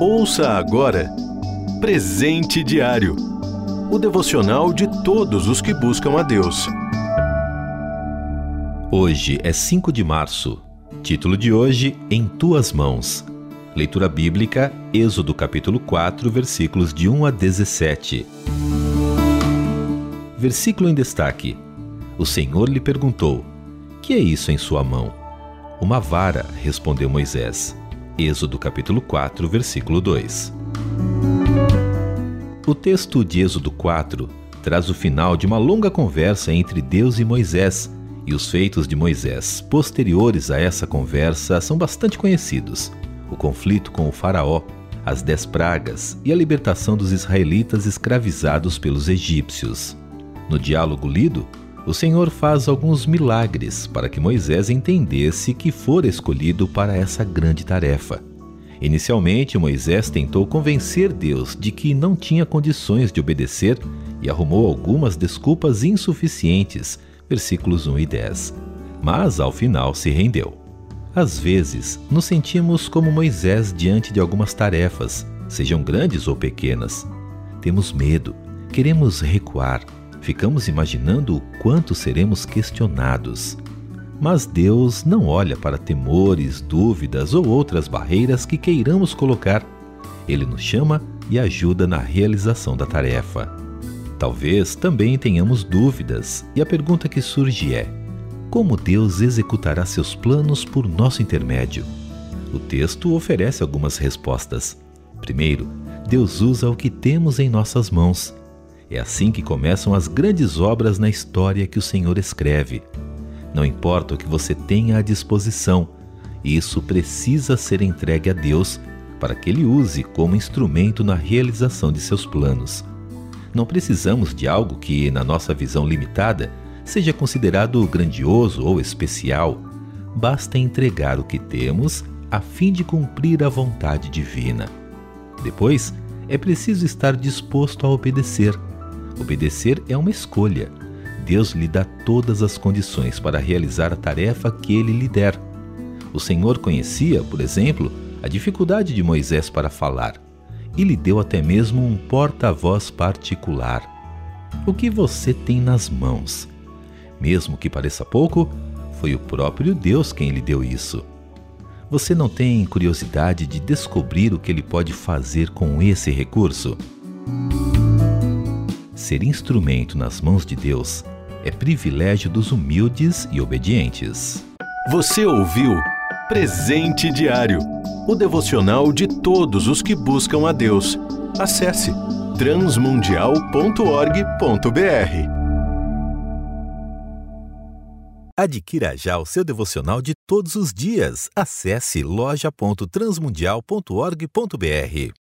Ouça agora Presente Diário o devocional de todos os que buscam a Deus. Hoje é 5 de março. Título de hoje: Em tuas mãos. Leitura bíblica, Êxodo capítulo 4, versículos de 1 a 17. Versículo em destaque. O Senhor lhe perguntou: Que é isso em sua mão? Uma vara, respondeu Moisés. Êxodo capítulo 4, versículo 2. O texto de Êxodo 4 traz o final de uma longa conversa entre Deus e Moisés, e os feitos de Moisés posteriores a essa conversa são bastante conhecidos: o conflito com o Faraó, as dez pragas e a libertação dos israelitas escravizados pelos egípcios. No diálogo lido, o Senhor faz alguns milagres para que Moisés entendesse que fora escolhido para essa grande tarefa. Inicialmente, Moisés tentou convencer Deus de que não tinha condições de obedecer e arrumou algumas desculpas insuficientes, versículos 1 e 10. Mas ao final se rendeu. Às vezes, nos sentimos como Moisés diante de algumas tarefas, sejam grandes ou pequenas. Temos medo, queremos recuar, ficamos imaginando o quanto seremos questionados. Mas Deus não olha para temores, dúvidas ou outras barreiras que queiramos colocar. Ele nos chama e ajuda na realização da tarefa. Talvez também tenhamos dúvidas, e a pergunta que surge é: como Deus executará seus planos por nosso intermédio? O texto oferece algumas respostas. Primeiro, Deus usa o que temos em nossas mãos. É assim que começam as grandes obras na história que o Senhor escreve. Não importa o que você tenha à disposição, isso precisa ser entregue a Deus para que Ele use como instrumento na realização de seus planos. Não precisamos de algo que, na nossa visão limitada, seja considerado grandioso ou especial. Basta entregar o que temos a fim de cumprir a vontade divina. Depois, é preciso estar disposto a obedecer. Obedecer é uma escolha Deus lhe dá todas as condições para realizar a tarefa que ele lhe der. O Senhor conhecia, por exemplo, a dificuldade de Moisés para falar e lhe deu até mesmo um porta-voz particular. O que você tem nas mãos? Mesmo que pareça pouco, foi o próprio Deus quem lhe deu isso. Você não tem curiosidade de descobrir o que ele pode fazer com esse recurso? Ser instrumento nas mãos de Deus é privilégio dos humildes e obedientes. Você ouviu Presente Diário o devocional de todos os que buscam a Deus. Acesse transmundial.org.br. Adquira já o seu devocional de todos os dias. Acesse loja.transmundial.org.br.